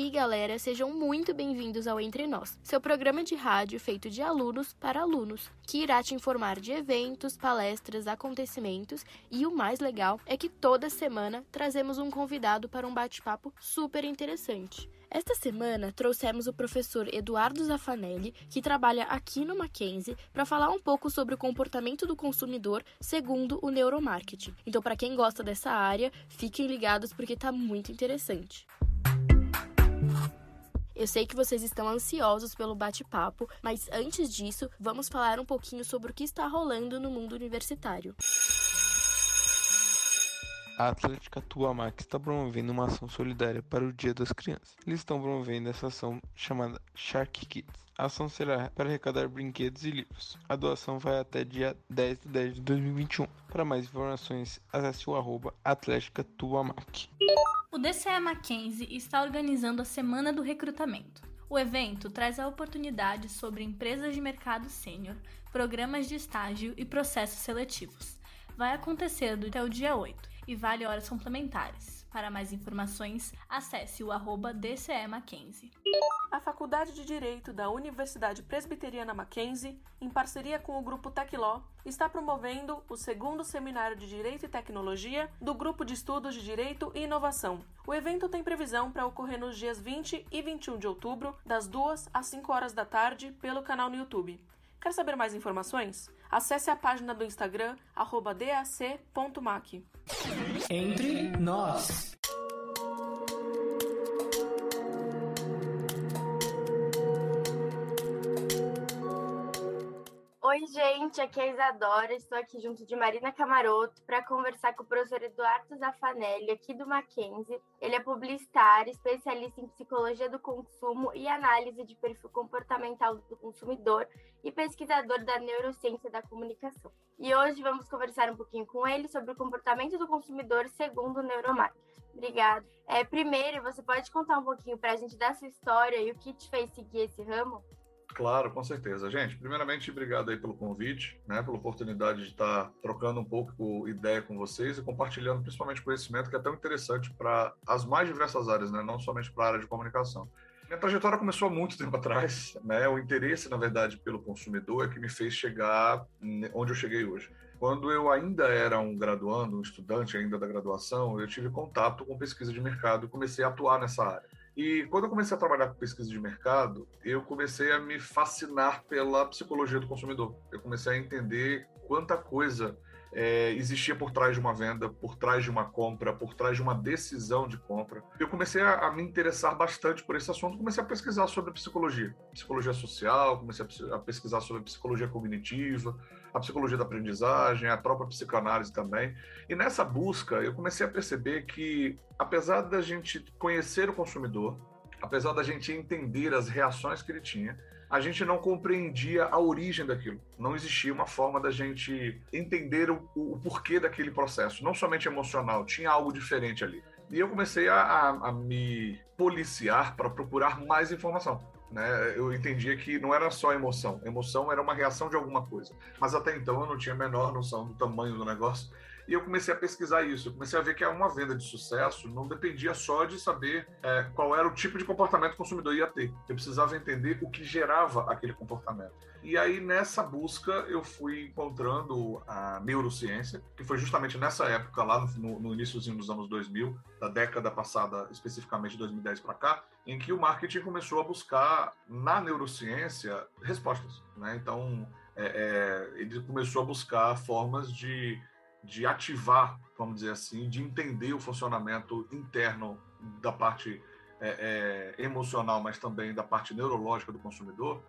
Aí, galera, sejam muito bem-vindos ao Entre Nós, seu programa de rádio feito de alunos para alunos, que irá te informar de eventos, palestras, acontecimentos e o mais legal é que toda semana trazemos um convidado para um bate-papo super interessante. Esta semana trouxemos o professor Eduardo Zaffanelli, que trabalha aqui no Mackenzie, para falar um pouco sobre o comportamento do consumidor segundo o neuromarketing. Então, para quem gosta dessa área, fiquem ligados porque está muito interessante. Eu sei que vocês estão ansiosos pelo bate-papo, mas antes disso, vamos falar um pouquinho sobre o que está rolando no mundo universitário. A Atlética Tuamac está promovendo uma ação solidária para o Dia das Crianças. Eles estão promovendo essa ação chamada Shark Kids. A ação será para arrecadar brinquedos e livros. A doação vai até dia 10 de 10 de 2021. Para mais informações, acesse o arroba Atlética Tuamac. DCE Mackenzie está organizando a Semana do Recrutamento. O evento traz a oportunidade sobre empresas de mercado sênior, programas de estágio e processos seletivos. Vai acontecer do até o dia 8 e vale horas complementares. Para mais informações, acesse o arroba DCE Mackenzie. A Faculdade de Direito da Universidade Presbiteriana Mackenzie, em parceria com o Grupo Tecló, está promovendo o segundo Seminário de Direito e Tecnologia do Grupo de Estudos de Direito e Inovação. O evento tem previsão para ocorrer nos dias 20 e 21 de outubro, das 2 às 5 horas da tarde, pelo canal no YouTube. Quer saber mais informações? Acesse a página do Instagram, dac.mac. Entre nós. Oi, gente, aqui é a Isadora. Estou aqui junto de Marina Camaroto para conversar com o professor Eduardo Zaffanelli, aqui do Mackenzie. Ele é publicitário, especialista em psicologia do consumo e análise de perfil comportamental do consumidor e pesquisador da neurociência da comunicação. E hoje vamos conversar um pouquinho com ele sobre o comportamento do consumidor segundo o neuromarketing. Obrigada. É, primeiro, você pode contar um pouquinho para a gente da sua história e o que te fez seguir esse ramo? Claro, com certeza. Gente, primeiramente, obrigado aí pelo convite, né, pela oportunidade de estar trocando um pouco ideia com vocês e compartilhando principalmente conhecimento que é tão interessante para as mais diversas áreas, né, não somente para a área de comunicação. Minha trajetória começou há muito tempo atrás, né? O interesse, na verdade, pelo consumidor é que me fez chegar onde eu cheguei hoje. Quando eu ainda era um graduando, um estudante ainda da graduação, eu tive contato com pesquisa de mercado e comecei a atuar nessa área. E quando eu comecei a trabalhar com pesquisa de mercado, eu comecei a me fascinar pela psicologia do consumidor. Eu comecei a entender quanta coisa é, existia por trás de uma venda, por trás de uma compra, por trás de uma decisão de compra. Eu comecei a, a me interessar bastante por esse assunto, comecei a pesquisar sobre psicologia, psicologia social, comecei a, a pesquisar sobre psicologia cognitiva, a psicologia da aprendizagem, a própria psicanálise também. E nessa busca, eu comecei a perceber que, apesar da gente conhecer o consumidor, apesar da gente entender as reações que ele tinha, a gente não compreendia a origem daquilo. Não existia uma forma da gente entender o, o porquê daquele processo, não somente emocional, tinha algo diferente ali. E eu comecei a, a, a me policiar para procurar mais informação. Né? Eu entendia que não era só emoção, emoção era uma reação de alguma coisa. Mas até então eu não tinha a menor noção do tamanho do negócio e eu comecei a pesquisar isso. Eu comecei a ver que uma venda de sucesso não dependia só de saber é, qual era o tipo de comportamento que o consumidor ia ter. Eu precisava entender o que gerava aquele comportamento. E aí, nessa busca, eu fui encontrando a neurociência, que foi justamente nessa época, lá no, no iníciozinho dos anos 2000, da década passada, especificamente 2010 para cá, em que o marketing começou a buscar na neurociência respostas. Né? Então, é, é, ele começou a buscar formas de de ativar, vamos dizer assim, de entender o funcionamento interno da parte é, é, emocional, mas também da parte neurológica do consumidor,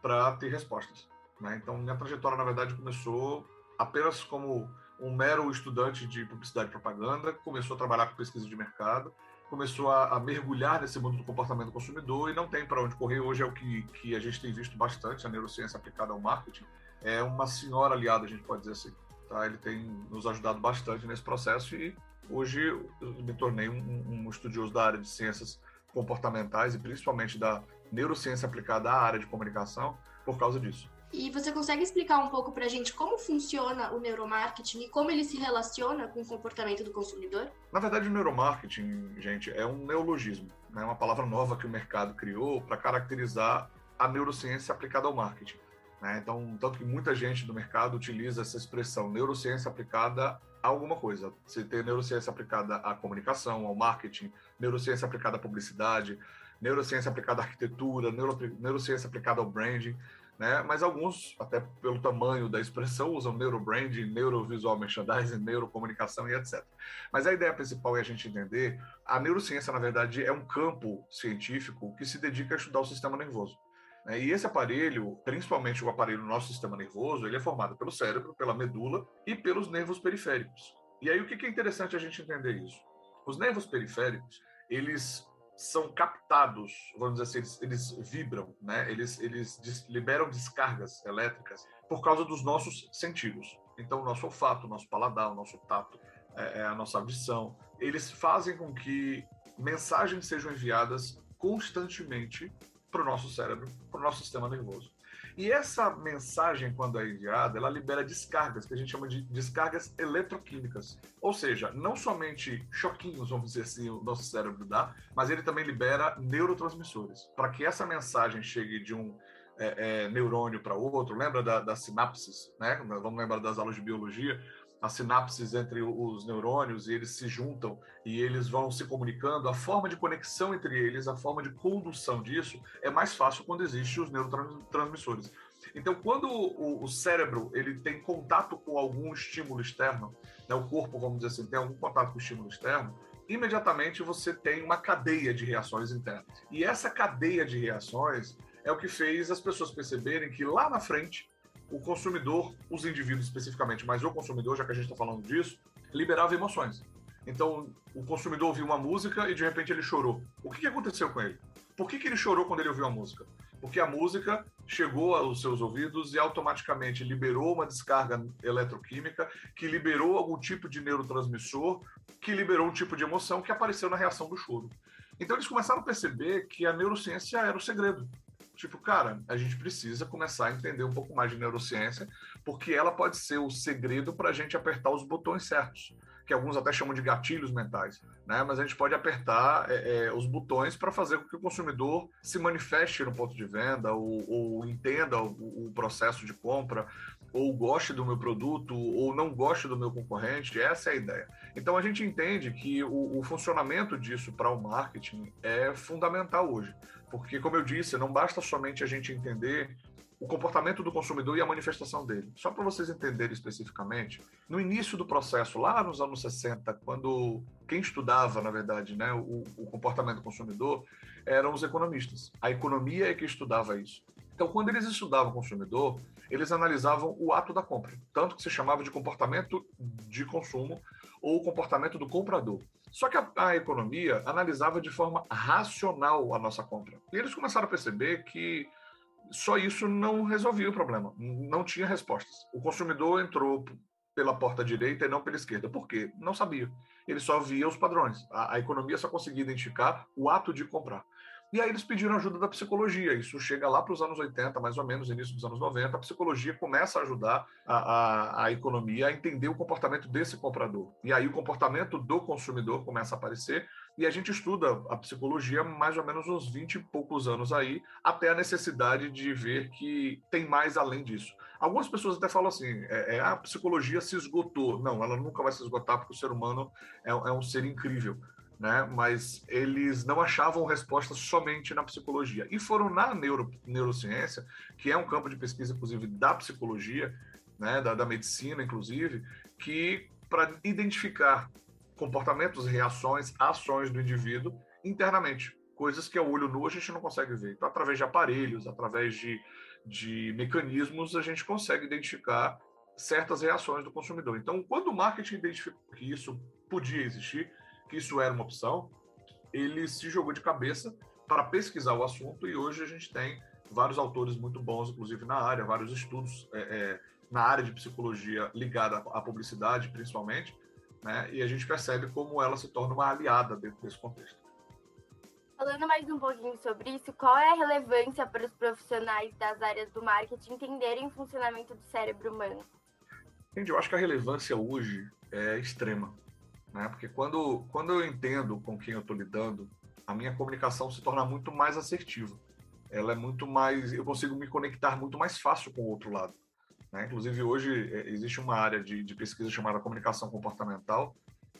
para ter respostas. Né? Então, minha trajetória, na verdade, começou apenas como um mero estudante de publicidade e propaganda, começou a trabalhar com pesquisa de mercado, começou a, a, mergulhar nesse mundo do comportamento do consumidor e não tem para onde correr. Hoje é o que, que a gente tem visto bastante, a neurociência aplicada ao marketing. É uma senhora aliada, a gente pode dizer assim. Tá? Ele tem nos ajudado bastante nesse processo e hoje eu me tornei um, um estudioso da área de ciências comportamentais e principalmente da neurociência aplicada à área de comunicação por causa disso. E você consegue explicar um pouco para a gente como funciona o neuromarketing e como ele se relaciona com o comportamento do consumidor? Na verdade, o neuromarketing, gente, é um neologismo, né? uma palavra nova que o mercado criou para caracterizar a neurociência aplicada ao marketing. Né? Então, tanto que muita gente do mercado utiliza essa expressão neurociência aplicada a alguma coisa. Você tem neurociência aplicada à comunicação, ao marketing, neurociência aplicada à publicidade, neurociência aplicada à arquitetura, neuro, neurociência aplicada ao branding né? Mas alguns, até pelo tamanho da expressão, usam neurobranding, neurovisual merchandising, neurocomunicação e etc. Mas a ideia principal é a gente entender, a neurociência, na verdade, é um campo científico que se dedica a estudar o sistema nervoso. Né? E esse aparelho, principalmente o aparelho do nosso sistema nervoso, ele é formado pelo cérebro, pela medula e pelos nervos periféricos. E aí o que é interessante a gente entender isso? Os nervos periféricos, eles são captados, vamos dizer assim, eles, eles vibram, né? Eles, eles des, liberam descargas elétricas por causa dos nossos sentidos. Então, o nosso olfato, o nosso paladar, o nosso tato, é, é a nossa audição, eles fazem com que mensagens sejam enviadas constantemente para o nosso cérebro, para o nosso sistema nervoso. E essa mensagem, quando é enviada, ela libera descargas, que a gente chama de descargas eletroquímicas. Ou seja, não somente choquinhos, vamos dizer assim, o nosso cérebro dá, mas ele também libera neurotransmissores. Para que essa mensagem chegue de um é, é, neurônio para outro, lembra da, das sinapses, né? Vamos lembrar das aulas de biologia as sinapses entre os neurônios e eles se juntam e eles vão se comunicando, a forma de conexão entre eles, a forma de condução disso é mais fácil quando existem os neurotransmissores. Então, quando o, o, cérebro ele tem contato com algum estímulo externo, né, o corpo, vamos dizer assim, tem algum contato com o estímulo externo, imediatamente você tem uma cadeia de reações internas. E essa cadeia de reações é o que fez as pessoas perceberem que lá na frente o consumidor, os indivíduos especificamente, mas o consumidor, já que a gente está falando disso, liberava emoções. Então, o consumidor ouviu uma música e de repente ele chorou. O que, que aconteceu com ele? Por que, que ele chorou quando ele ouviu a música? Porque a música chegou aos seus ouvidos e automaticamente liberou uma descarga eletroquímica que liberou algum tipo de neurotransmissor, que liberou um tipo de emoção que apareceu na reação do choro. Então eles começaram a perceber que a neurociência era o segredo. Tipo, cara, a gente precisa começar a entender um pouco mais de neurociência, porque ela pode ser o segredo para a gente apertar os botões certos, que alguns até chamam de gatilhos mentais, né? Mas a gente pode apertar é, é, os botões para fazer com que o consumidor se manifeste no ponto de venda, ou, ou entenda o, o processo de compra, ou goste do meu produto, ou não goste do meu concorrente. Essa é a ideia. Então a gente entende que o, o funcionamento disso para o marketing é fundamental hoje. Porque, como eu disse, não basta somente a gente entender o comportamento do consumidor e a manifestação dele. Só para vocês entenderem especificamente, no início do processo, lá nos anos 60, quando quem estudava, na verdade, né, o, o comportamento do consumidor eram os economistas. A economia é que estudava isso. Então, quando eles estudavam o consumidor, eles analisavam o ato da compra, tanto que se chamava de comportamento de consumo ou comportamento do comprador. Só que a, a, economia analisava de forma racional a nossa compra. E eles começaram a perceber que só isso não resolvia o problema, não tinha respostas. O consumidor entrou pela porta direita e não pela esquerda. Por quê? Não sabia. Ele só via os padrões. A, a economia só conseguia identificar o ato de comprar. E aí eles pediram ajuda da psicologia. Isso chega lá para os anos 80, mais ou menos, início dos anos 90. A psicologia começa a ajudar a, a, a, economia a entender o comportamento desse comprador. E aí o comportamento do consumidor começa a aparecer. E a gente estuda a psicologia mais ou menos uns 20 e poucos anos aí, até a necessidade de ver que tem mais além disso. Algumas pessoas até falam assim: é, é, a psicologia se esgotou. Não, ela nunca vai se esgotar, porque o ser humano é, é um ser incrível né? Mas eles não achavam resposta somente na psicologia e foram na neuro, neurociência, que é um campo de pesquisa, inclusive da psicologia, né? Da, da medicina, inclusive, que para identificar comportamentos, reações, ações do indivíduo internamente, coisas que a olho nu a gente não consegue ver. Então, através de aparelhos, através de, de mecanismos, a gente consegue identificar certas reações do consumidor. Então, quando o marketing identificou que isso podia existir, que isso era uma opção, ele se jogou de cabeça para pesquisar o assunto e hoje a gente tem vários autores muito bons, inclusive na área, vários estudos é, é, na área de psicologia ligada à publicidade, principalmente, né? E a gente percebe como ela se torna uma aliada dentro desse contexto. Falando mais um pouquinho sobre isso, qual é a relevância para os profissionais das áreas do marketing entenderem o funcionamento do cérebro humano? Gente, eu acho que a relevância hoje é extrema, né? Porque quando, quando eu entendo com quem eu estou lidando, a minha comunicação se torna muito mais assertiva. Ela é muito mais, eu consigo me conectar muito mais fácil com o outro lado. Né? Inclusive hoje é, existe uma área de, de pesquisa chamada comunicação comportamental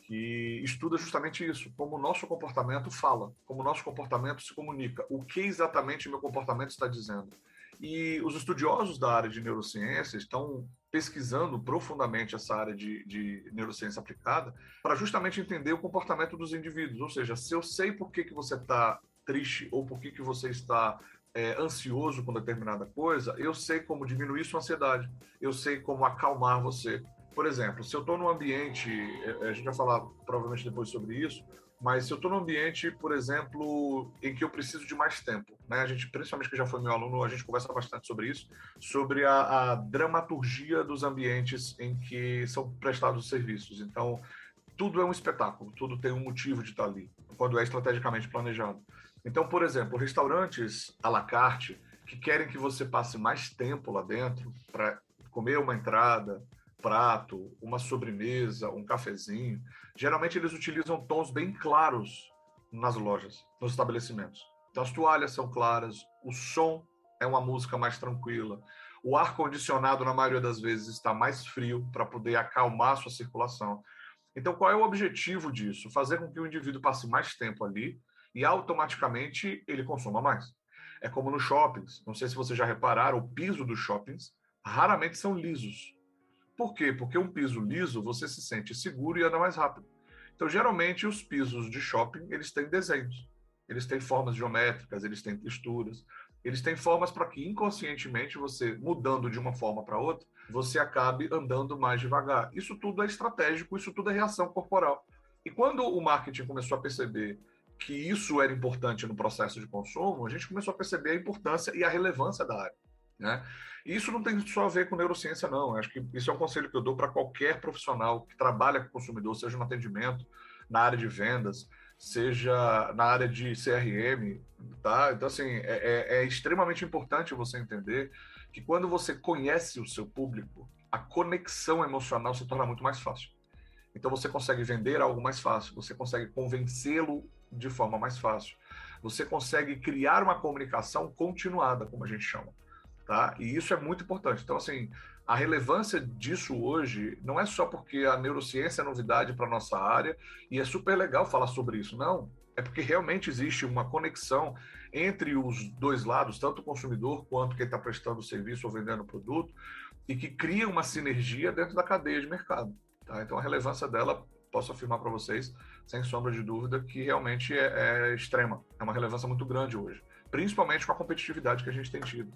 que estuda justamente isso, como o nosso comportamento fala, como o nosso comportamento se comunica, o que exatamente meu comportamento está dizendo. E os estudiosos da área de neurociência estão pesquisando profundamente essa área de, de neurociência aplicada para justamente entender o comportamento dos indivíduos. Ou seja, se eu sei por que, que você está triste ou por que, que você está é, ansioso com determinada coisa, eu sei como diminuir sua ansiedade, eu sei como acalmar você. Por exemplo, se eu estou num ambiente, é, a gente vai falar provavelmente depois sobre isso, mas se eu estou num ambiente, por exemplo, em que eu preciso de mais tempo, né? A gente, principalmente que já foi meu aluno, a gente conversa bastante sobre isso, sobre a, a dramaturgia dos ambientes em que são prestados os serviços. Então, tudo é um espetáculo, tudo tem um motivo de estar ali, quando é estrategicamente planejado. Então, por exemplo, restaurantes à la carte que querem que você passe mais tempo lá dentro para comer uma entrada, prato, uma sobremesa, um cafezinho, geralmente eles utilizam tons bem claros nas lojas, nos estabelecimentos. Então as toalhas são claras, o som é uma música mais tranquila, o ar condicionado na maioria das vezes está mais frio para poder acalmar a sua circulação. Então qual é o objetivo disso? Fazer com que o indivíduo passe mais tempo ali e automaticamente ele consuma mais. É como nos shoppings. Não sei se vocês já repararam, o piso dos shoppings raramente são lisos. Por quê? Porque um piso liso você se sente seguro e anda mais rápido. Então, geralmente, os pisos de shopping eles têm desenhos, eles têm formas geométricas, eles têm texturas, eles têm formas para que inconscientemente você, mudando de uma forma para outra, você acabe andando mais devagar. Isso tudo é estratégico, isso tudo é reação corporal. E quando o marketing começou a perceber que isso era importante no processo de consumo, a gente começou a perceber a importância e a relevância da área. Né? E isso não tem só a ver com neurociência, não. Eu acho que isso é um conselho que eu dou para qualquer profissional que trabalha com consumidor, seja no atendimento, na área de vendas, seja na área de CRM, tá? Então, assim, é, é, é extremamente importante você entender que quando você conhece o seu público, a conexão emocional se torna muito mais fácil. Então, você consegue vender algo mais fácil, você consegue convencê-lo de forma mais fácil. Você consegue criar uma comunicação continuada, como a gente chama tá? E isso é muito importante. Então, assim, a relevância disso hoje não é só porque a neurociência é novidade para nossa área e é super legal falar sobre isso, não. É porque realmente existe uma conexão entre os dois lados, tanto o consumidor quanto quem está prestando serviço ou vendendo produto, e que cria uma sinergia dentro da cadeia de mercado. Tá? Então, a relevância dela, posso afirmar para vocês, sem sombra de dúvida, que realmente é, é extrema. É uma relevância muito grande hoje, principalmente com a competitividade que a gente tem tido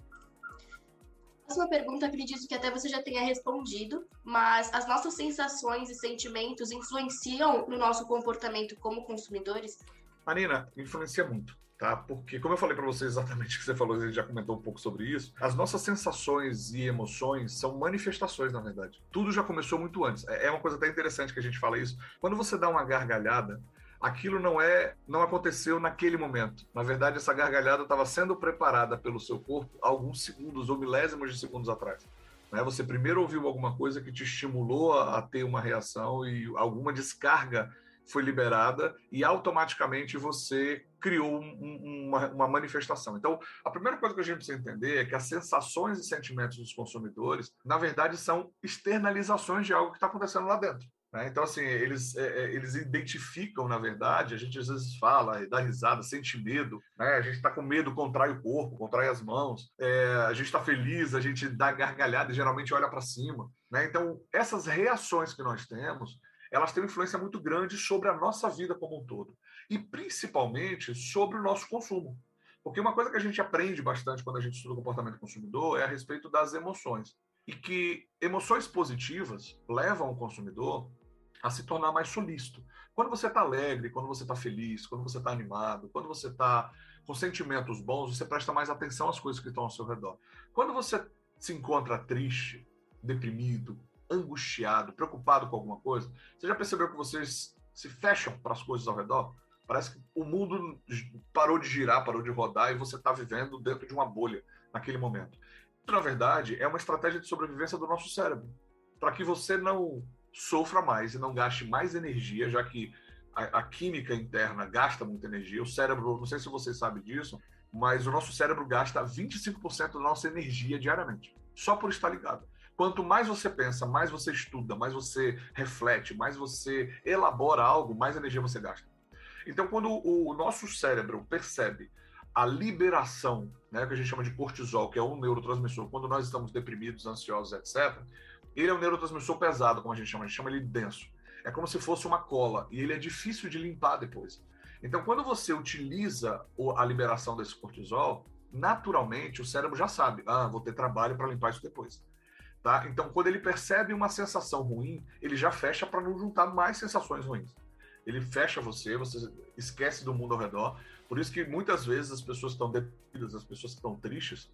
próxima pergunta acredito que até você já tenha respondido, mas as nossas sensações e sentimentos influenciam no nosso comportamento como consumidores? Marina, influencia muito. Tá? Porque, como eu falei para você exatamente o que você falou, a gente já comentou um pouco sobre isso, as nossas sensações e emoções são manifestações, na verdade. Tudo já começou muito antes. É, é uma coisa até interessante que a gente fala isso. Quando você dá uma gargalhada, aquilo não é, não aconteceu naquele momento. Na verdade, essa gargalhada estava sendo preparada pelo seu corpo alguns segundos ou milésimos de segundos atrás. Né? Você primeiro ouviu alguma coisa que te estimulou a, a ter uma reação e alguma descarga foi liberada e automaticamente você criou um, uma, uma, manifestação. Então, a primeira coisa que a gente precisa entender é que as sensações e sentimentos dos consumidores, na verdade, são externalizações de algo que está acontecendo lá dentro. Né? Então, assim, eles, é, é, eles identificam, na verdade, a gente às vezes fala, dá risada, sente medo, né? a gente está com medo, contrai o corpo, contrai as mãos, é, a gente está feliz, a gente dá gargalhada e geralmente olha para cima. Né? Então, essas reações que nós temos, elas têm uma influência muito grande sobre a nossa vida como um todo, e principalmente sobre o nosso consumo. Porque uma coisa que a gente aprende bastante quando a gente estuda o comportamento consumidor é a respeito das emoções. E que emoções positivas levam o consumidor a se tornar mais solícito. Quando você está alegre, quando você está feliz, quando você está animado, quando você está com sentimentos bons, você presta mais atenção às coisas que estão ao seu redor. Quando você se encontra triste, deprimido, angustiado, preocupado com alguma coisa, você já percebeu que vocês se fecham para as coisas ao redor? Parece que o mundo parou de girar, parou de rodar e você está vivendo dentro de uma bolha naquele momento. Isso, na verdade, é uma estratégia de sobrevivência do nosso cérebro, para que você não sofra mais e não gaste mais energia, já que a, a, química interna gasta muita energia. O cérebro, não sei se você sabe disso, mas o nosso cérebro gasta 25% da nossa energia diariamente, só por estar ligado. Quanto mais você pensa, mais você estuda, mais você reflete, mais você elabora algo, mais energia você gasta. Então, quando o nosso cérebro percebe a liberação, né, que a gente chama de cortisol, que é um neurotransmissor, quando nós estamos deprimidos, ansiosos, etc., ele é um neurotransmissor pesado, como a gente chama, a gente chama ele de denso. É como se fosse uma cola e ele é difícil de limpar depois. Então, quando você utiliza a liberação desse cortisol, naturalmente o cérebro já sabe, ah, vou ter trabalho para limpar isso depois. Tá? Então, quando ele percebe uma sensação ruim, ele já fecha para não juntar mais sensações ruins. Ele fecha você, você esquece do mundo ao redor. Por isso que muitas vezes as pessoas estão deprimidas, as pessoas estão tristes,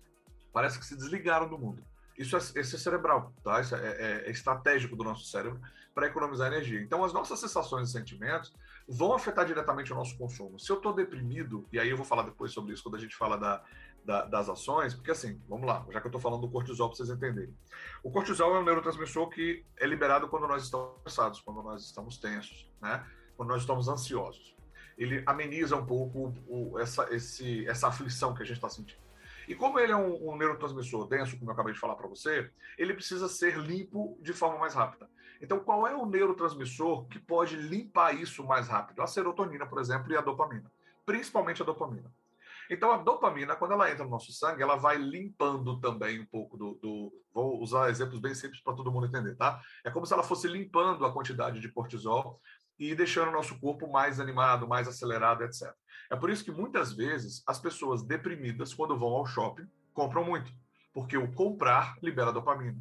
parece que se desligaram do mundo. Isso é, isso é cerebral, tá? Isso é, é, é estratégico do nosso cérebro para economizar energia. Então, as nossas sensações e sentimentos vão afetar diretamente o nosso consumo. Se eu estou deprimido, e aí eu vou falar depois sobre isso quando a gente fala da, da, das ações, porque assim, vamos lá, já que eu estou falando do cortisol para vocês entenderem. O cortisol é um neurotransmissor que é liberado quando nós estamos cansados, quando nós estamos tensos, né? quando nós estamos ansiosos. Ele ameniza um pouco o, essa, esse, essa aflição que a gente está sentindo. E como ele é um, um neurotransmissor denso, como eu acabei de falar para você, ele precisa ser limpo de forma mais rápida. Então, qual é o neurotransmissor que pode limpar isso mais rápido? A serotonina, por exemplo, e a dopamina. Principalmente a dopamina. Então, a dopamina, quando ela entra no nosso sangue, ela vai limpando também um pouco do. do vou usar exemplos bem simples para todo mundo entender, tá? É como se ela fosse limpando a quantidade de cortisol e deixando o nosso corpo mais animado, mais acelerado, etc. É por isso que muitas vezes as pessoas deprimidas, quando vão ao shopping, compram muito, porque o comprar libera dopamina.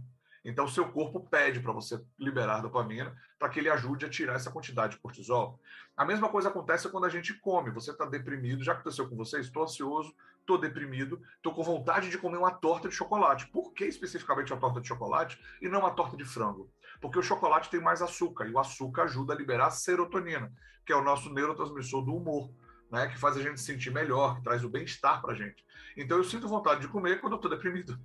Então, o seu corpo pede para você liberar dopamina para que ele ajude a tirar essa quantidade de cortisol. A mesma coisa acontece quando a gente come. Você está deprimido, já aconteceu com você? Estou ansioso, estou deprimido, estou com vontade de comer uma torta de chocolate. Por que especificamente a torta de chocolate e não uma torta de frango? Porque o chocolate tem mais açúcar e o açúcar ajuda a liberar serotonina, que é o nosso neurotransmissor do humor né, que faz a gente se sentir melhor, que traz o bem-estar para a gente. Então, eu sinto vontade de comer quando eu estou deprimido.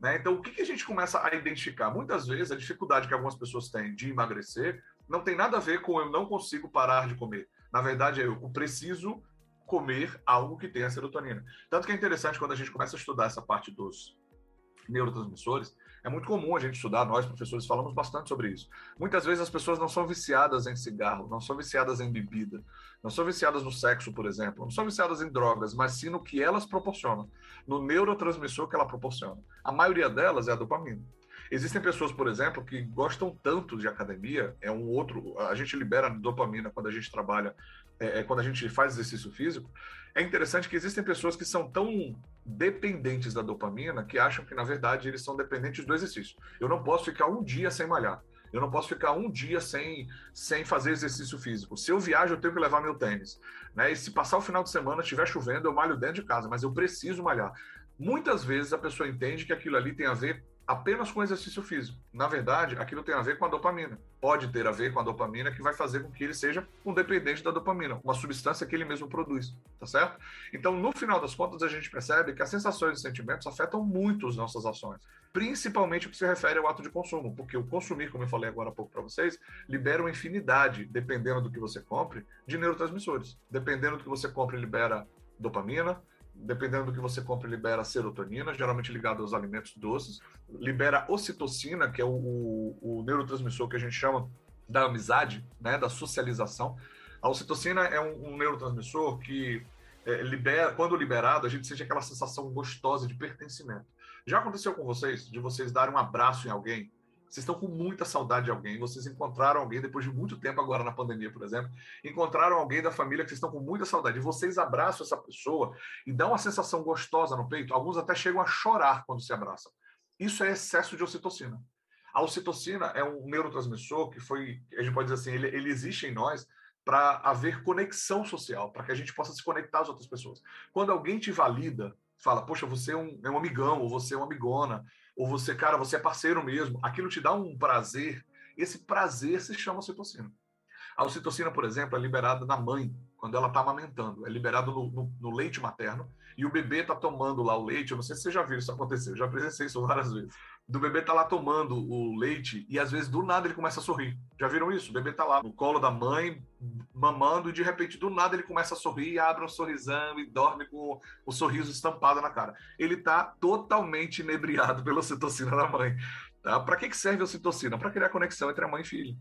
Né? Então, o que, que a gente começa a identificar? Muitas vezes, a dificuldade que algumas pessoas têm de emagrecer não tem nada a ver com eu não consigo parar de comer. Na verdade, é eu preciso comer algo que tenha serotonina. Tanto que é interessante quando a gente começa a estudar essa parte dos neurotransmissores, é muito comum a gente estudar, nós professores falamos bastante sobre isso. Muitas vezes as pessoas não são viciadas em cigarro, não são viciadas em bebida, não são viciadas no sexo, por exemplo, não são viciadas em drogas, mas sim no que elas proporcionam, no neurotransmissor que ela proporciona. A maioria delas é a dopamina. Existem pessoas, por exemplo, que gostam tanto de academia, é um outro. A gente libera dopamina quando a gente trabalha, é, é quando a gente faz exercício físico. É interessante que existem pessoas que são tão dependentes da dopamina que acham que, na verdade, eles são dependentes do exercício. Eu não posso ficar um dia sem malhar. Eu não posso ficar um dia sem, sem fazer exercício físico. Se eu viajo, eu tenho que levar meu tênis. Né? E se passar o final de semana, estiver chovendo, eu malho dentro de casa, mas eu preciso malhar. Muitas vezes a pessoa entende que aquilo ali tem a ver apenas com exercício físico. Na verdade, aquilo tem a ver com a dopamina. Pode ter a ver com a dopamina que vai fazer com que ele seja um dependente da dopamina, uma substância que ele mesmo produz, tá certo? Então, no final das contas, a gente percebe que as sensações e sentimentos afetam muito as nossas ações, principalmente o que se refere ao ato de consumo, porque o consumir, como eu falei agora há pouco para vocês, libera uma infinidade, dependendo do que você compre, de neurotransmissores. Dependendo do que você compre, libera dopamina, dependendo do que você compra, libera serotonina, geralmente ligado aos alimentos doces, libera ocitocina, que é o, o, o neurotransmissor que a gente chama da amizade, né, da socialização. A ocitocina é um, um neurotransmissor que é, libera, quando liberado, a gente sente aquela sensação gostosa de pertencimento. Já aconteceu com vocês de vocês darem um abraço em alguém vocês estão com muita saudade de alguém, vocês encontraram alguém depois de muito tempo agora na pandemia, por exemplo, encontraram alguém da família que vocês estão com muita saudade, e vocês abraçam essa pessoa e dão uma sensação gostosa no peito, alguns até chegam a chorar quando se abraçam. Isso é excesso de ocitocina. A ocitocina é um neurotransmissor que foi, a gente pode dizer assim, ele, ele existe em nós para haver conexão social, para que a gente possa se conectar às outras pessoas. Quando alguém te valida, fala, poxa, você é um, é um amigão, ou você é uma amigona, ou você, cara, você é parceiro mesmo, aquilo te dá um prazer, esse prazer se chama ocitocina. A ocitocina, por exemplo, é liberada na mãe, quando ela está amamentando, é liberada no, no, no, leite materno, e o bebê está tomando lá o leite, eu não sei se você já viu isso acontecer, eu já presenciei isso várias vezes do bebê tá lá tomando o leite e às vezes do nada ele começa a sorrir. Já viram isso? O bebê tá lá no colo da mãe, mamando, e de repente do nada ele começa a sorrir, abre um sorrisão e dorme com o sorriso estampado na cara. Ele tá totalmente inebriado pela ocitocina da mãe. Tá? Para que, que serve a ocitocina? Para criar conexão entre a mãe e filho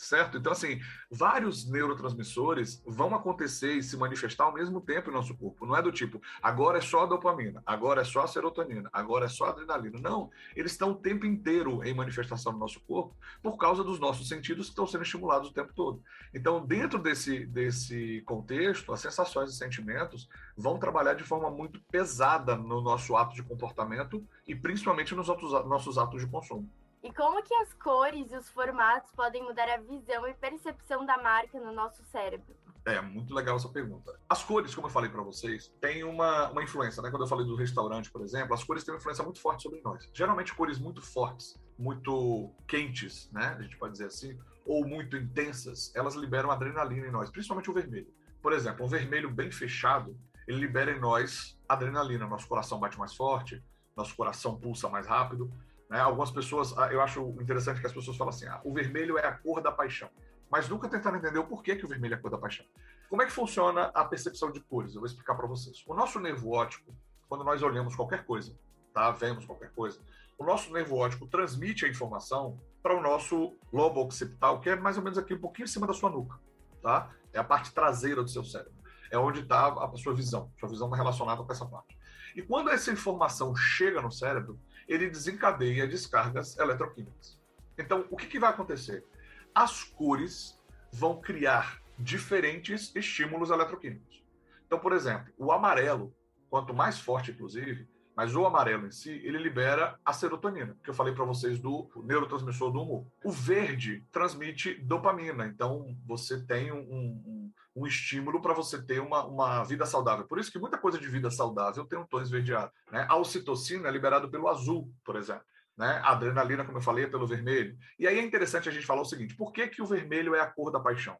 certo? Então, assim, vários neurotransmissores vão acontecer e se manifestar ao mesmo tempo em nosso corpo. Não é do tipo, agora é só a dopamina, agora é só a serotonina, agora é só a adrenalina. Não, eles estão o tempo inteiro em manifestação no nosso corpo por causa dos nossos sentidos que estão sendo estimulados o tempo todo. Então, dentro desse, desse contexto, as sensações e sentimentos vão trabalhar de forma muito pesada no nosso ato de comportamento e principalmente nos outros, nossos atos de consumo. E como que as cores e os formatos podem mudar a visão e percepção da marca no nosso cérebro? É, muito legal essa pergunta. As cores, como eu falei para vocês, têm uma, uma influência, né? Quando eu falei do restaurante, por exemplo, as cores têm uma influência muito forte sobre nós. Geralmente cores muito fortes, muito quentes, né? A gente pode dizer assim, ou muito intensas, elas liberam adrenalina em nós, principalmente o vermelho. Por exemplo, um vermelho bem fechado, ele libera em nós adrenalina, nosso coração bate mais forte, nosso coração pulsa mais rápido. Né? Algumas pessoas, ah, eu acho interessante que as pessoas falam assim: ah, o vermelho é a cor da paixão, mas nunca tentaram entender o porquê que o vermelho é a cor da paixão. Como é que funciona a percepção de cores? Eu vou explicar para vocês. O nosso nervo óptico, quando nós olhamos qualquer coisa, tá? Vemos qualquer coisa, o nosso nervo óptico transmite a informação para o nosso lobo occipital, que é mais ou menos aqui um pouquinho em cima da sua nuca, tá? É a parte traseira do seu cérebro. É onde está a sua visão. Sua visão está relacionada com essa parte. E quando essa informação chega no cérebro, ele desencadeia descargas eletroquímicas. Então, o que, que vai acontecer? As cores vão criar diferentes estímulos eletroquímicos. Então, por exemplo, o amarelo, quanto mais forte, inclusive, mas o amarelo em si, ele libera a serotonina, que eu falei para vocês do neurotransmissor do humor. O verde transmite dopamina, então você tem um, um, um estímulo para você ter uma, uma vida saudável. Por isso que muita coisa de vida saudável tem um tom esverdeado. Né? A ocitocina é liberado pelo azul, por exemplo. Né? A adrenalina, como eu falei, é pelo vermelho. E aí é interessante a gente falar o seguinte: por que, que o vermelho é a cor da paixão?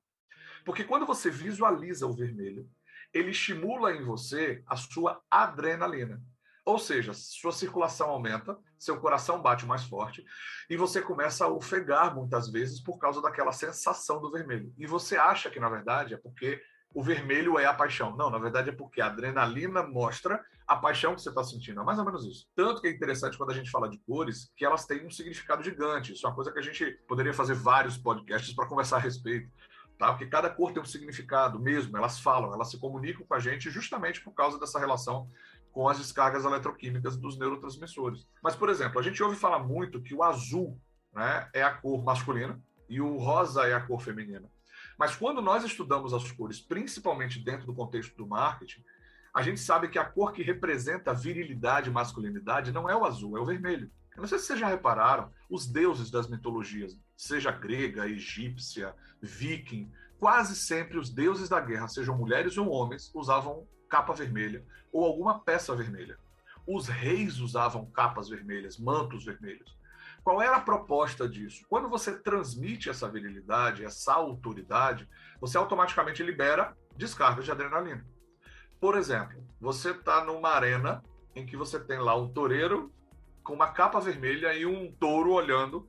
Porque quando você visualiza o vermelho, ele estimula em você a sua adrenalina. Ou seja, sua circulação aumenta, seu coração bate mais forte e você começa a ofegar muitas vezes por causa daquela sensação do vermelho. E você acha que, na verdade, é porque o vermelho é a paixão. Não, na verdade é porque a adrenalina mostra a paixão que você está sentindo. É mais ou menos isso. Tanto que é interessante quando a gente fala de cores, que elas têm um significado gigante. Isso é uma coisa que a gente poderia fazer vários podcasts para conversar a respeito. Tá? Porque cada cor tem um significado mesmo, elas falam, elas se comunicam com a gente justamente por causa dessa relação com as descargas eletroquímicas dos neurotransmissores. Mas, por exemplo, a gente ouve falar muito que o azul né, é a cor masculina e o rosa é a cor feminina. Mas quando nós estudamos as cores, principalmente dentro do contexto do marketing, a gente sabe que a cor que representa virilidade e masculinidade não é o azul, é o vermelho. Eu não sei se vocês já repararam, os deuses das mitologias, seja grega, egípcia, viking, quase sempre os deuses da guerra, sejam mulheres ou homens, usavam capa vermelha ou alguma peça vermelha. Os reis usavam capas vermelhas, mantos vermelhos. Qual era a proposta disso? Quando você transmite essa virilidade, essa autoridade, você automaticamente libera descarga de adrenalina. Por exemplo, você está numa arena em que você tem lá um toureiro com uma capa vermelha e um touro olhando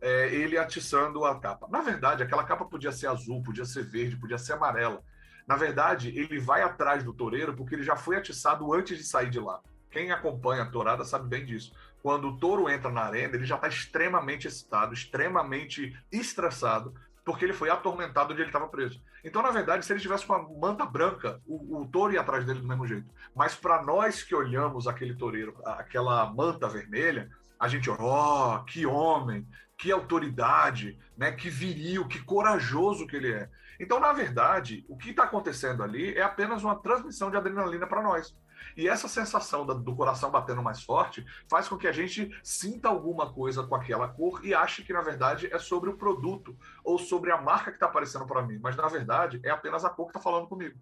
é, ele atiçando a capa. Na verdade, aquela capa podia ser azul, podia ser verde, podia ser amarela. Na verdade, ele vai atrás do toureiro porque ele já foi atiçado antes de sair de lá. Quem acompanha a tourada sabe bem disso. Quando o touro entra na arena, ele já está extremamente excitado, extremamente estressado, porque ele foi atormentado onde ele estava preso. Então, na verdade, se ele tivesse uma manta branca, o, o touro ia atrás dele do mesmo jeito. Mas para nós que olhamos aquele toureiro, aquela manta vermelha, a gente, ó, oh, que homem, que autoridade, né? Que viril, que corajoso que ele é. Então, na verdade, o que está acontecendo ali é apenas uma transmissão de adrenalina para nós. E essa sensação do coração batendo mais forte faz com que a gente sinta alguma coisa com aquela cor e ache que, na verdade, é sobre o produto ou sobre a marca que está aparecendo para mim. Mas, na verdade, é apenas a cor que está falando comigo.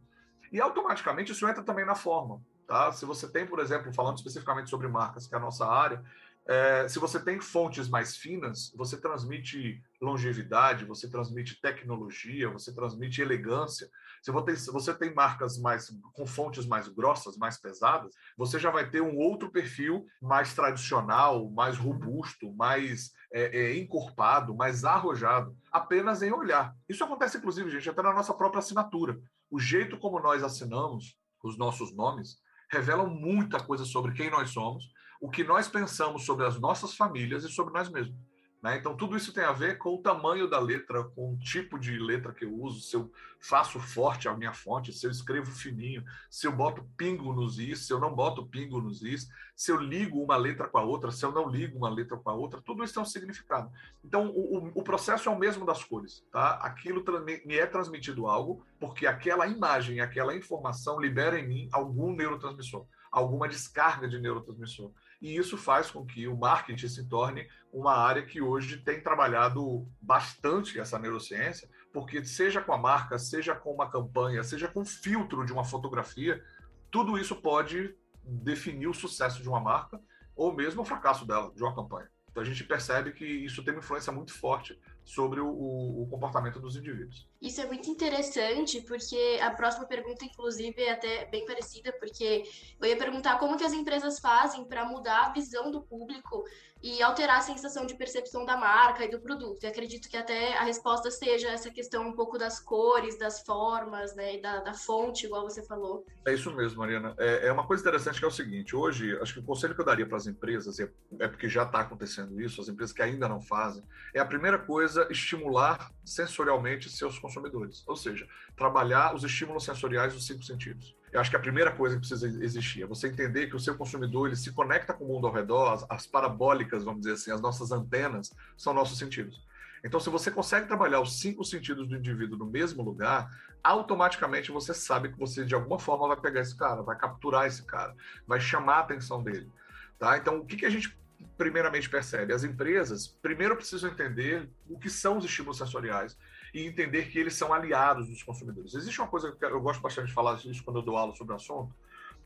E automaticamente isso entra também na forma. Tá? Se você tem, por exemplo, falando especificamente sobre marcas, que é a nossa área, é, se você tem fontes mais finas, você transmite longevidade, você transmite tecnologia, você transmite elegância. Se você tem, se você tem marcas mais com fontes mais grossas, mais pesadas, você já vai ter um outro perfil mais tradicional, mais robusto, mais é, é, encorpado, mais arrojado, apenas em olhar. Isso acontece, inclusive, gente, até na nossa própria assinatura. O jeito como nós assinamos os nossos nomes revelam muita coisa sobre quem nós somos o que nós pensamos sobre as nossas famílias e sobre nós mesmos. Né? Então, tudo isso tem a ver com o tamanho da letra, com o tipo de letra que eu uso, se eu faço forte a minha fonte, se eu escrevo fininho, se eu boto pingo nos is, se eu não boto pingo nos is, se eu ligo uma letra com a outra, se eu não ligo uma letra com a outra, tudo isso tem um significado. Então, o, o, o processo é o mesmo das cores. Tá? Aquilo me é transmitido algo, porque aquela imagem, aquela informação libera em mim algum neurotransmissor, alguma descarga de neurotransmissor e isso faz com que o marketing se torne uma área que hoje tem trabalhado bastante essa neurociência, porque seja com a marca, seja com uma campanha, seja com o filtro de uma fotografia, tudo isso pode definir o sucesso de uma marca ou mesmo o fracasso dela, de uma campanha. Então a gente percebe que isso tem uma influência muito forte sobre o, o, comportamento dos indivíduos. Isso é muito interessante, porque a próxima pergunta, inclusive, é até bem parecida, porque eu ia perguntar como que as empresas fazem para mudar a visão do público e alterar a sensação de percepção da marca e do produto. E acredito que até a resposta seja essa questão um pouco das cores, das formas, né, e da, da fonte, igual você falou. É isso mesmo, Mariana. É, é, uma coisa interessante que é o seguinte: hoje, acho que o conselho que eu daria para as empresas, é, é porque já está acontecendo isso, as empresas que ainda não fazem, é a primeira coisa estimular sensorialmente seus consumidores, ou seja, trabalhar os estímulos sensoriais dos cinco sentidos. Eu acho que a primeira coisa que precisa existir é você entender que o seu consumidor ele se conecta com o mundo ao redor, as, as parabólicas, vamos dizer assim, as nossas antenas são nossos sentidos. Então, se você consegue trabalhar os cinco sentidos do indivíduo no mesmo lugar, automaticamente você sabe que você, de alguma forma, vai pegar esse cara, vai capturar esse cara, vai chamar a atenção dele. Tá? Então, o que, que a gente primeiramente percebe? As empresas primeiro precisam entender o que são os estímulos sensoriais e entender que eles são aliados dos consumidores. Existe uma coisa que eu gosto bastante de falar isso quando eu dou aula sobre o assunto,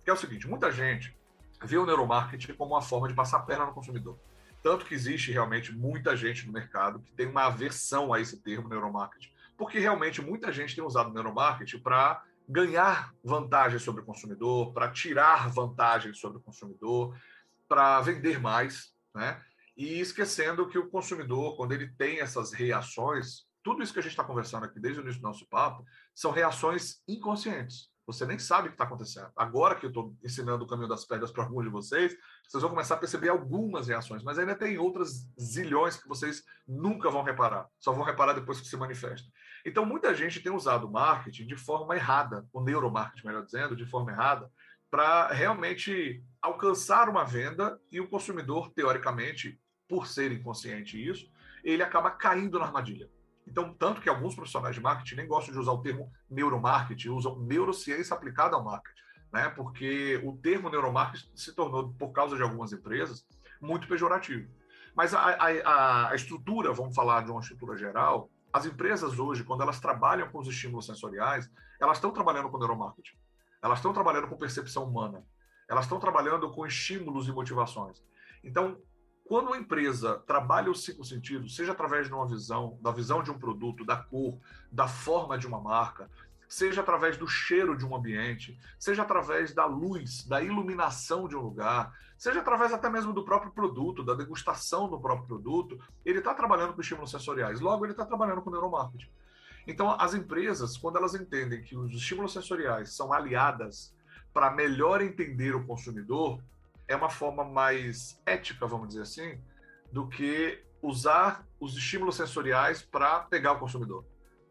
que é o seguinte: muita gente vê o neuromarketing como uma forma de passar perna no consumidor. Tanto que existe realmente muita gente no mercado que tem uma aversão a esse termo neuromarketing, porque realmente muita gente tem usado o neuromarketing para ganhar vantagem sobre o consumidor, para tirar vantagem sobre o consumidor, para vender mais, né? E esquecendo que o consumidor, quando ele tem essas reações, tudo isso que a gente está conversando aqui desde o início do nosso papo são reações inconscientes. Você nem sabe o que está acontecendo. Agora que eu estou ensinando o caminho das pedras para alguns de vocês, vocês vão começar a perceber algumas reações, mas ainda tem outras zilhões que vocês nunca vão reparar. Só vão reparar depois que se manifesta. Então, muita gente tem usado o marketing de forma errada, o neuromarketing, melhor dizendo, de forma errada, para realmente alcançar uma venda e o consumidor, teoricamente, por ser inconsciente isso, ele acaba caindo na armadilha. Então, tanto que alguns profissionais de marketing nem gostam de usar o termo neuromarketing, usam neurociência aplicada ao marketing, né? Porque o termo neuromarketing se tornou, por causa de algumas empresas, muito pejorativo. Mas a, a, a estrutura, vamos falar de uma estrutura geral, as empresas hoje, quando elas trabalham com os estímulos sensoriais, elas estão trabalhando com neuromarketing. Elas estão trabalhando com percepção humana. Elas estão trabalhando com estímulos e motivações. Então, quando uma empresa trabalha os cinco sentidos, seja através de uma visão, da visão de um produto, da cor, da forma de uma marca, seja através do cheiro de um ambiente, seja através da luz, da iluminação de um lugar, seja através até mesmo do próprio produto, da degustação do próprio produto, ele está trabalhando com estímulos sensoriais. Logo, ele está trabalhando com neuromarketing. Então, as empresas, quando elas entendem que os estímulos sensoriais são aliadas para melhor entender o consumidor, é uma forma mais ética, vamos dizer assim, do que usar os estímulos sensoriais para pegar o consumidor,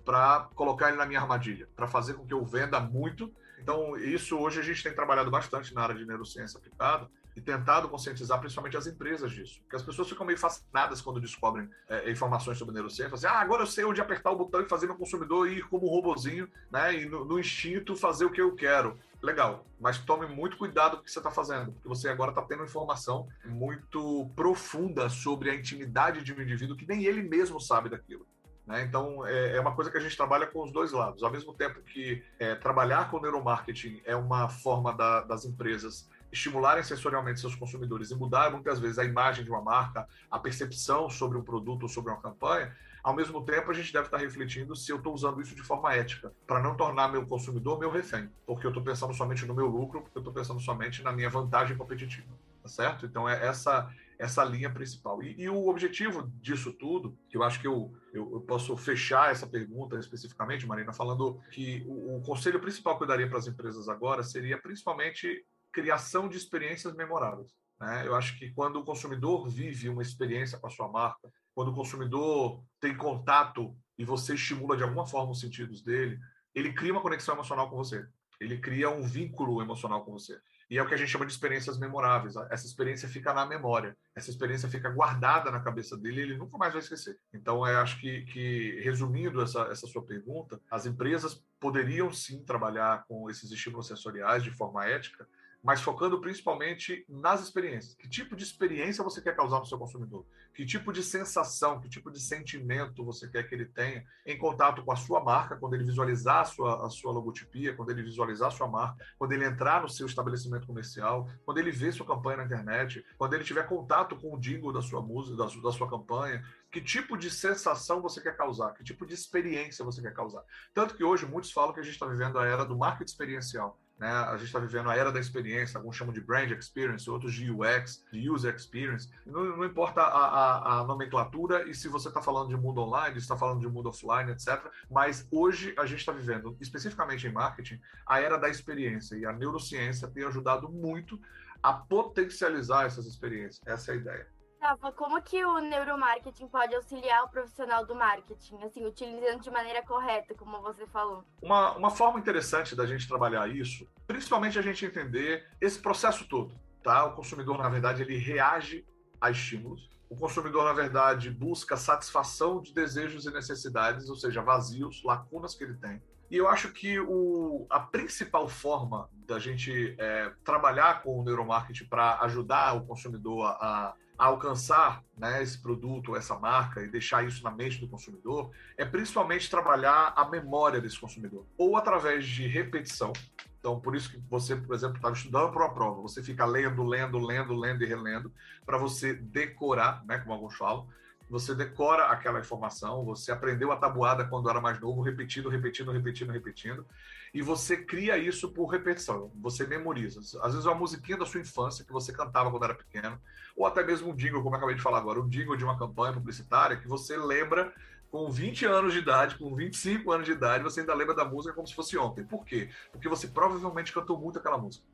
para colocar ele na minha armadilha, para fazer com que eu venda muito. Então, isso hoje a gente tem trabalhado bastante na área de neurociência aplicada, e tentado conscientizar principalmente as empresas disso. Porque as pessoas ficam meio fascinadas quando descobrem é, informações sobre neurociência. Assim, ah, agora eu sei onde apertar o botão e fazer meu consumidor ir como um robozinho, né? E no, no instinto fazer o que eu quero. Legal, mas tome muito cuidado com o que você está fazendo, porque você agora está tendo informação muito profunda sobre a intimidade de um indivíduo que nem ele mesmo sabe daquilo. Né? Então, é, é, uma coisa que a gente trabalha com os dois lados. Ao mesmo tempo que é, trabalhar com neuromarketing é uma forma da, das empresas estimularem sensorialmente seus consumidores e mudar muitas vezes a imagem de uma marca, a percepção sobre um produto ou sobre uma campanha, ao mesmo tempo a gente deve estar refletindo se eu estou usando isso de forma ética, para não tornar meu consumidor meu refém, porque eu estou pensando somente no meu lucro, porque eu estou pensando somente na minha vantagem competitiva, tá certo? Então é essa essa linha principal. E, e, o objetivo disso tudo, que eu acho que eu, eu, eu, posso fechar essa pergunta especificamente, Marina, falando que o, o conselho principal que eu daria para as empresas agora seria principalmente criação de experiências memoráveis. Né? Eu acho que quando o consumidor vive uma experiência com a sua marca, quando o consumidor tem contato e você estimula de alguma forma os sentidos dele, ele cria uma conexão emocional com você. Ele cria um vínculo emocional com você. E é o que a gente chama de experiências memoráveis. Essa experiência fica na memória, essa experiência fica guardada na cabeça dele ele nunca mais vai esquecer. Então, eu acho que, que resumindo essa, essa sua pergunta, as empresas poderiam sim trabalhar com esses estímulos sensoriais de forma ética, mas focando principalmente nas experiências. Que tipo de experiência você quer causar no seu consumidor? Que tipo de sensação, que tipo de sentimento você quer que ele tenha em contato com a sua marca, quando ele visualizar a sua, a sua logotipia, quando ele visualizar a sua marca, quando ele entrar no seu estabelecimento comercial, quando ele vê sua campanha na internet, quando ele tiver contato com o jingle da sua música, da sua, da sua campanha, que tipo de sensação você quer causar, que tipo de experiência você quer causar. Tanto que hoje muitos falam que a gente está vivendo a era do marketing experiencial. Né? A gente está vivendo a era da experiência, alguns chamam de brand experience, outros de UX, de user experience. Não, não importa a, a, a, nomenclatura e se você está falando de mundo online, está falando de mundo offline, etc. Mas hoje a gente está vivendo, especificamente em marketing, a era da experiência e a neurociência tem ajudado muito a potencializar essas experiências. Essa é a ideia. Como que o neuromarketing pode auxiliar o profissional do marketing, assim, utilizando de maneira correta, como você falou? Uma, uma forma interessante da gente trabalhar isso, principalmente a gente entender esse processo todo, tá? O consumidor, na verdade, ele reage a estímulos. O consumidor, na verdade, busca satisfação de desejos e necessidades, ou seja, vazios, lacunas que ele tem. E eu acho que o, a principal forma da gente é, trabalhar com o neuromarketing para ajudar o consumidor a, alcançar né, esse produto, essa marca e deixar isso na mente do consumidor, é principalmente trabalhar a memória desse consumidor, ou através de repetição. Então, por isso que você, por exemplo, estava estudando para uma prova, você fica lendo, lendo, lendo, lendo e relendo, para você decorar, né, como alguns falam, você decora aquela informação, você aprendeu a tabuada quando era mais novo, repetindo, repetindo, repetindo, repetindo e você cria isso por repetição, você memoriza. Às vezes é uma musiquinha da sua infância que você cantava quando era pequeno, ou até mesmo um jingle, como eu acabei de falar agora, um jingle de uma campanha publicitária que você lembra com 20 anos de idade, com 25 anos de idade, você ainda lembra da música como se fosse ontem. Por quê? Porque você provavelmente cantou muito aquela música.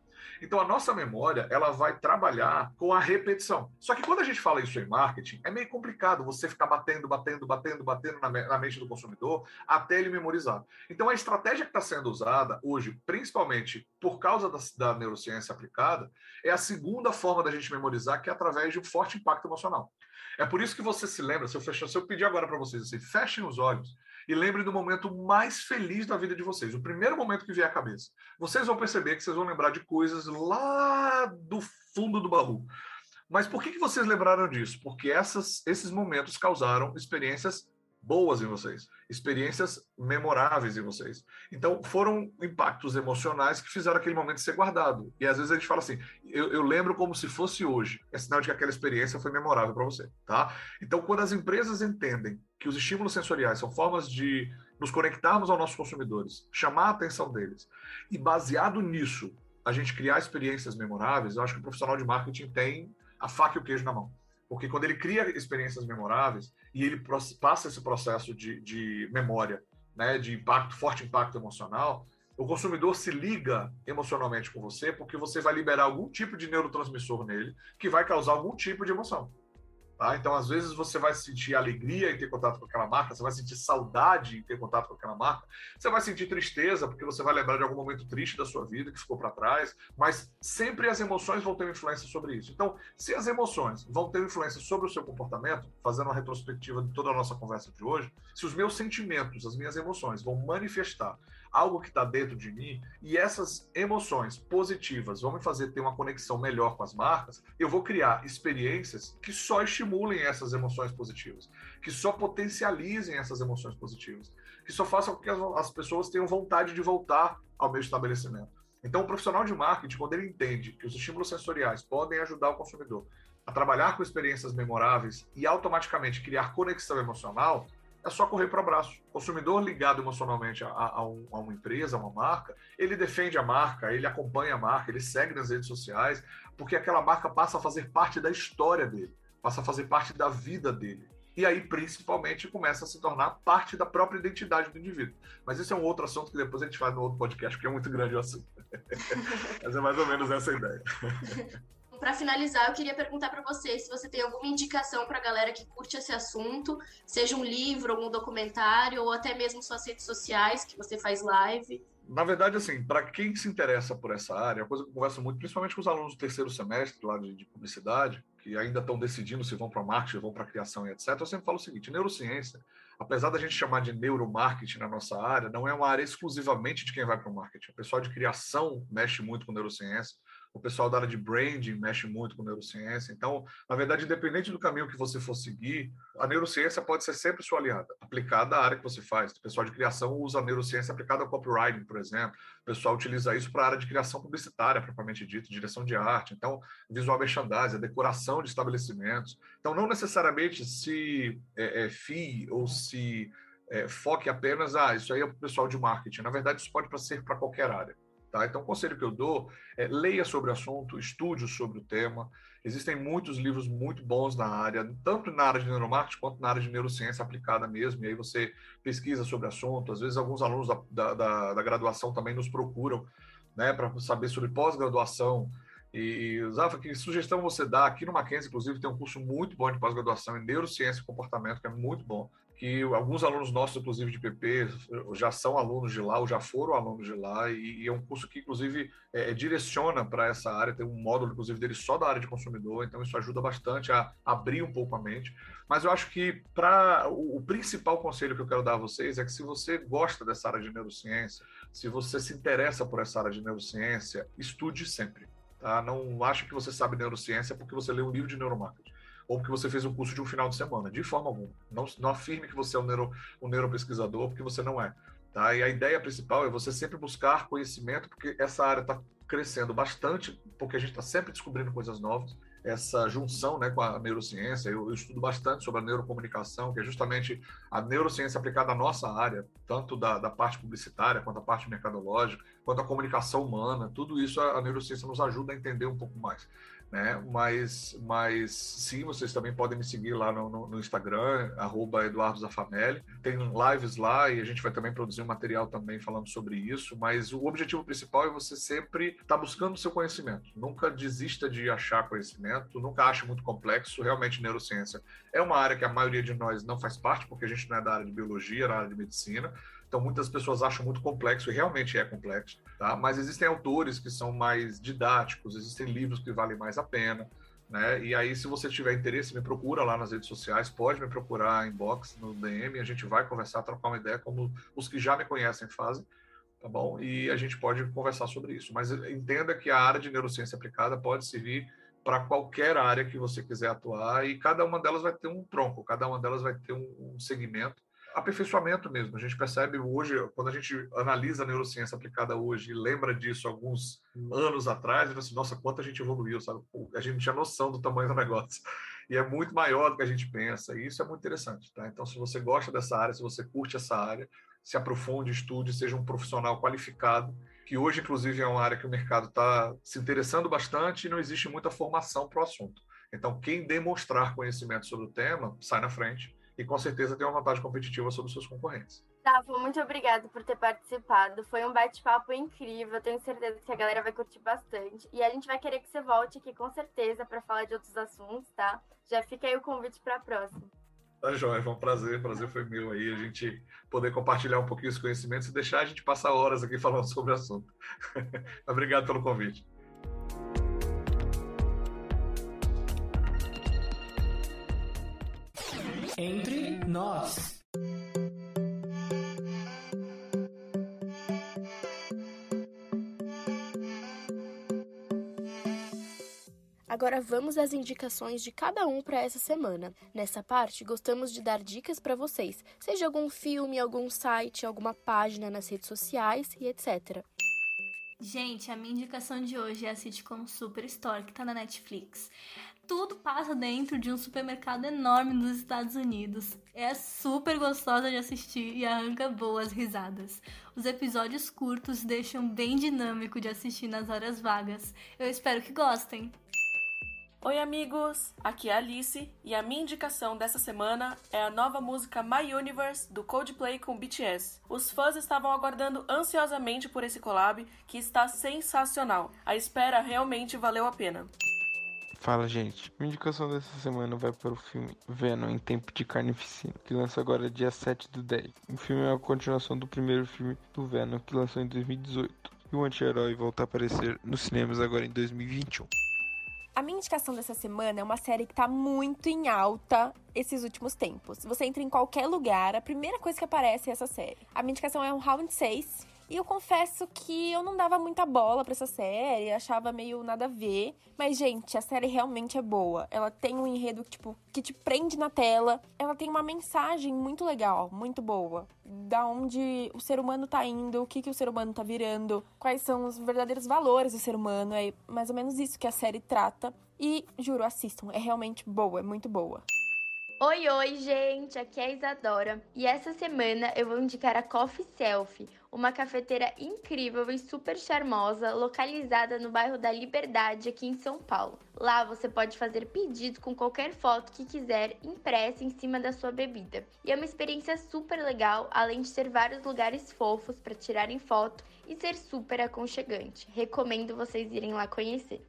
Então a nossa memória, ela vai trabalhar com a repetição. Só que quando a gente fala isso em marketing, é meio complicado você ficar batendo, batendo, batendo, batendo na, na mente do consumidor até ele memorizar. Então a estratégia que está sendo usada hoje, principalmente por causa da, da neurociência aplicada, é a segunda forma da gente memorizar, que é através de um forte impacto emocional. É por isso que você se lembra, se eu, fechar, se eu pedir agora para vocês assim, fechem os olhos e lembrem do momento mais feliz da vida de vocês, o primeiro momento que vier à cabeça. Vocês vão perceber que vocês vão lembrar de coisas lá do fundo do baú. Mas por que, que vocês lembraram disso? Porque essas, esses momentos causaram experiências boas em vocês, experiências memoráveis em vocês. Então, foram impactos emocionais que fizeram aquele momento ser guardado. E às vezes a gente fala assim: eu, eu lembro como se fosse hoje. É sinal de que aquela experiência foi memorável para você, tá? Então, quando as empresas entendem que os estímulos sensoriais são formas de nos conectarmos aos nossos consumidores, chamar a atenção deles, e baseado nisso, a gente criar experiências memoráveis, eu acho que o profissional de marketing tem a faca e o queijo na mão. Porque quando ele cria experiências memoráveis e ele passa esse processo de, de memória, né, de impacto, forte impacto emocional, o consumidor se liga emocionalmente com você porque você vai liberar algum tipo de neurotransmissor nele que vai causar algum tipo de emoção. Tá? Então, às vezes, você vai sentir alegria em ter contato com aquela marca, você vai sentir saudade em ter contato com aquela marca, você vai sentir tristeza, porque você vai lembrar de algum momento triste da sua vida que ficou para trás, mas sempre as emoções vão ter influência sobre isso. Então, se as emoções vão ter influência sobre o seu comportamento, fazendo uma retrospectiva de toda a nossa conversa de hoje, se os meus sentimentos, as minhas emoções vão manifestar algo que está dentro de mim e essas emoções positivas vão me fazer ter uma conexão melhor com as marcas, eu vou criar experiências que só estimulem essas emoções positivas, que só potencializem essas emoções positivas, que só façam com que as pessoas tenham vontade de voltar ao meu estabelecimento. Então, o profissional de marketing, quando ele entende que os estímulos sensoriais podem ajudar o consumidor a trabalhar com experiências memoráveis e automaticamente criar conexão emocional, é só correr para o abraço. O consumidor ligado emocionalmente a, a, um, a, uma empresa, a uma marca, ele defende a marca, ele acompanha a marca, ele segue nas redes sociais, porque aquela marca passa a fazer parte da história dele, passa a fazer parte da vida dele. E aí, principalmente, começa a se tornar parte da própria identidade do indivíduo. Mas isso é um outro assunto que depois a gente faz no outro podcast, porque é muito grande o assunto. Mas é mais ou menos essa a ideia. para finalizar, eu queria perguntar para você se você tem alguma indicação para a galera que curte esse assunto, seja um livro, um documentário, ou até mesmo suas redes sociais, que você faz live. Na verdade, assim, para quem se interessa por essa área, a coisa que eu converso muito, principalmente com os alunos do terceiro semestre lá de, de publicidade, que ainda estão decidindo se vão para marketing, vão para criação e etc., eu sempre falo o seguinte: neurociência, apesar da gente chamar de neuromarketing na nossa área, não é uma área exclusivamente de quem vai para o marketing. O pessoal de criação mexe muito com neurociência, o pessoal da área de branding mexe muito com neurociência. Então, na verdade, independente do caminho que você for seguir, a neurociência pode ser sempre sua aliada, aplicada à área que você faz. O pessoal de criação usa a neurociência aplicada ao copywriting, por exemplo. O pessoal utiliza isso para a área de criação publicitária, propriamente dito, direção de arte. Então, visual merchandising, decoração de estabelecimentos. Então, não necessariamente se é, é, fie ou se é, foque apenas, ah, isso aí é o pessoal de marketing. Na verdade, isso pode ser para qualquer área. Tá? Então, o conselho que eu dou é leia sobre o assunto, estude sobre o tema. Existem muitos livros muito bons na área, tanto na área de neuromarketing quanto na área de neurociência aplicada mesmo. E aí você pesquisa sobre o assunto. Às vezes, alguns alunos da, da, da graduação também nos procuram né, para saber sobre pós-graduação. E, Zafa, que sugestão você dá? Aqui no Mackenzie, inclusive, tem um curso muito bom de pós-graduação em neurociência e comportamento, que é muito bom que alguns alunos nossos, inclusive de PP, já são alunos de lá ou já foram alunos de lá, e, e é um curso que, inclusive, é, é direciona para essa área, tem um módulo, inclusive, dele só da área de consumidor, então isso ajuda bastante a abrir um pouco a mente. Mas eu acho que para o, o principal conselho que eu quero dar a vocês é que se você gosta dessa área de neurociência, se você se interessa por essa área de neurociência, estude sempre. Tá? Não acho que você sabe neurociência porque você lê um livro de neuromarketing ou porque você fez um curso de um final de semana, de forma alguma. Não, não afirme que você é um, neuro, um neuropesquisador, porque você não é. Tá? E a ideia principal é você sempre buscar conhecimento, porque essa área está crescendo bastante, porque a gente está sempre descobrindo coisas novas. Essa junção né, com a neurociência, eu, eu, estudo bastante sobre a neurocomunicação, que é justamente a neurociência aplicada à nossa área, tanto da, da parte publicitária, quanto a parte mercadológica, quanto a comunicação humana, tudo isso a, a neurociência nos ajuda a entender um pouco mais né? Mas, mas sim, vocês também podem me seguir lá no, no, no Instagram, arroba Eduardo Zafanelli. Tem lives lá e a gente vai também produzir um material também falando sobre isso. Mas o objetivo principal é você sempre estar tá buscando seu conhecimento. Nunca desista de achar conhecimento, nunca ache muito complexo. Realmente, neurociência é uma área que a maioria de nós não faz parte, porque a gente não é da área de biologia, é da área de medicina. Então, muitas pessoas acham muito complexo, e realmente é complexo, tá? mas existem autores que são mais didáticos, existem livros que valem mais a pena. Né? E aí, se você tiver interesse, me procura lá nas redes sociais, pode me procurar em box, no DM, a gente vai conversar, trocar uma ideia, como os que já me conhecem fazem, tá bom? E a gente pode conversar sobre isso. Mas entenda que a área de neurociência aplicada pode servir para qualquer área que você quiser atuar, e cada uma delas vai ter um tronco, cada uma delas vai ter um segmento aperfeiçoamento mesmo. A gente percebe hoje, quando a gente analisa a neurociência aplicada hoje e lembra disso alguns anos atrás, assim, nossa, quanto a gente evoluiu, sabe? A gente tinha noção do tamanho do negócio. E é muito maior do que a gente pensa, e isso é muito interessante, tá? Então, se você gosta dessa área, se você curte essa área, se aprofunde, estude, seja um profissional qualificado, que hoje, inclusive, é uma área que o mercado está se interessando bastante e não existe muita formação para o assunto. Então, quem demonstrar conhecimento sobre o tema, sai na frente e com certeza tem uma vantagem competitiva sobre os seus concorrentes. Gustavo, muito obrigada por ter participado. Foi um bate-papo incrível. Tenho certeza que a galera vai curtir bastante. E a gente vai querer que você volte aqui com certeza para falar de outros assuntos, tá? Já fica aí o convite para a próxima. Tá joia, foi um prazer, prazer foi meu aí, a gente poder compartilhar um pouquinho os conhecimentos e deixar a gente passar horas aqui falando sobre o assunto. Obrigado pelo convite. Entre nós. Agora vamos às indicações de cada um para essa semana. Nessa parte, gostamos de dar dicas para vocês, seja algum filme, algum site, alguma página nas redes sociais e etc. Gente, a minha indicação de hoje é a sitcom Superstore, que tá na Netflix. Tudo passa dentro de um supermercado enorme nos Estados Unidos. É super gostosa de assistir e arranca boas risadas. Os episódios curtos deixam bem dinâmico de assistir nas horas vagas. Eu espero que gostem! Oi, amigos! Aqui é a Alice e a minha indicação dessa semana é a nova música My Universe do Coldplay com BTS. Os fãs estavam aguardando ansiosamente por esse collab que está sensacional. A espera realmente valeu a pena. Fala, gente. Minha indicação dessa semana vai para o filme Venom em Tempo de Carnificina, que lança agora dia 7 do 10. O filme é a continuação do primeiro filme do Venom, que lançou em 2018. E o anti-herói volta a aparecer nos cinemas agora em 2021. A minha indicação dessa semana é uma série que tá muito em alta esses últimos tempos. Você entra em qualquer lugar, a primeira coisa que aparece é essa série. A minha indicação é o Round 6. E eu confesso que eu não dava muita bola para essa série, achava meio nada a ver. Mas, gente, a série realmente é boa. Ela tem um enredo tipo, que te prende na tela. Ela tem uma mensagem muito legal, muito boa. Da onde o ser humano tá indo, o que, que o ser humano tá virando, quais são os verdadeiros valores do ser humano. É mais ou menos isso que a série trata. E, juro, assistam. É realmente boa, é muito boa. Oi, oi, gente! Aqui é a Isadora e essa semana eu vou indicar a Coffee Selfie, uma cafeteira incrível e super charmosa localizada no bairro da Liberdade, aqui em São Paulo. Lá você pode fazer pedido com qualquer foto que quiser impressa em cima da sua bebida. E é uma experiência super legal, além de ter vários lugares fofos para tirarem foto e ser super aconchegante. Recomendo vocês irem lá conhecer.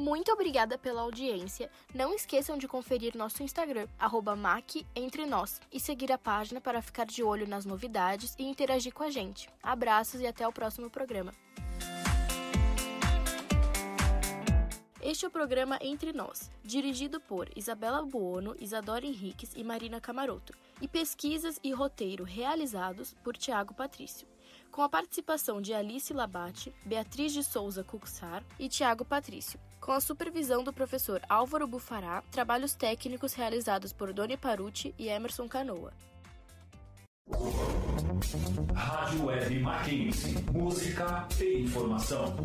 Muito obrigada pela audiência. Não esqueçam de conferir nosso Instagram, @mac_entre_nós e seguir a página para ficar de olho nas novidades e interagir com a gente. Abraços e até o próximo programa. Este é o programa Entre Nós, dirigido por Isabela Buono, Isadora Henriques e Marina Camaroto, e pesquisas e roteiro realizados por Tiago Patrício com a participação de Alice Labate, Beatriz de Souza Cuxar e Tiago Patrício, com a supervisão do professor Álvaro Bufará, trabalhos técnicos realizados por Doni Paruti e Emerson Canoa. Rádio Web Mackenzie. Música e informação.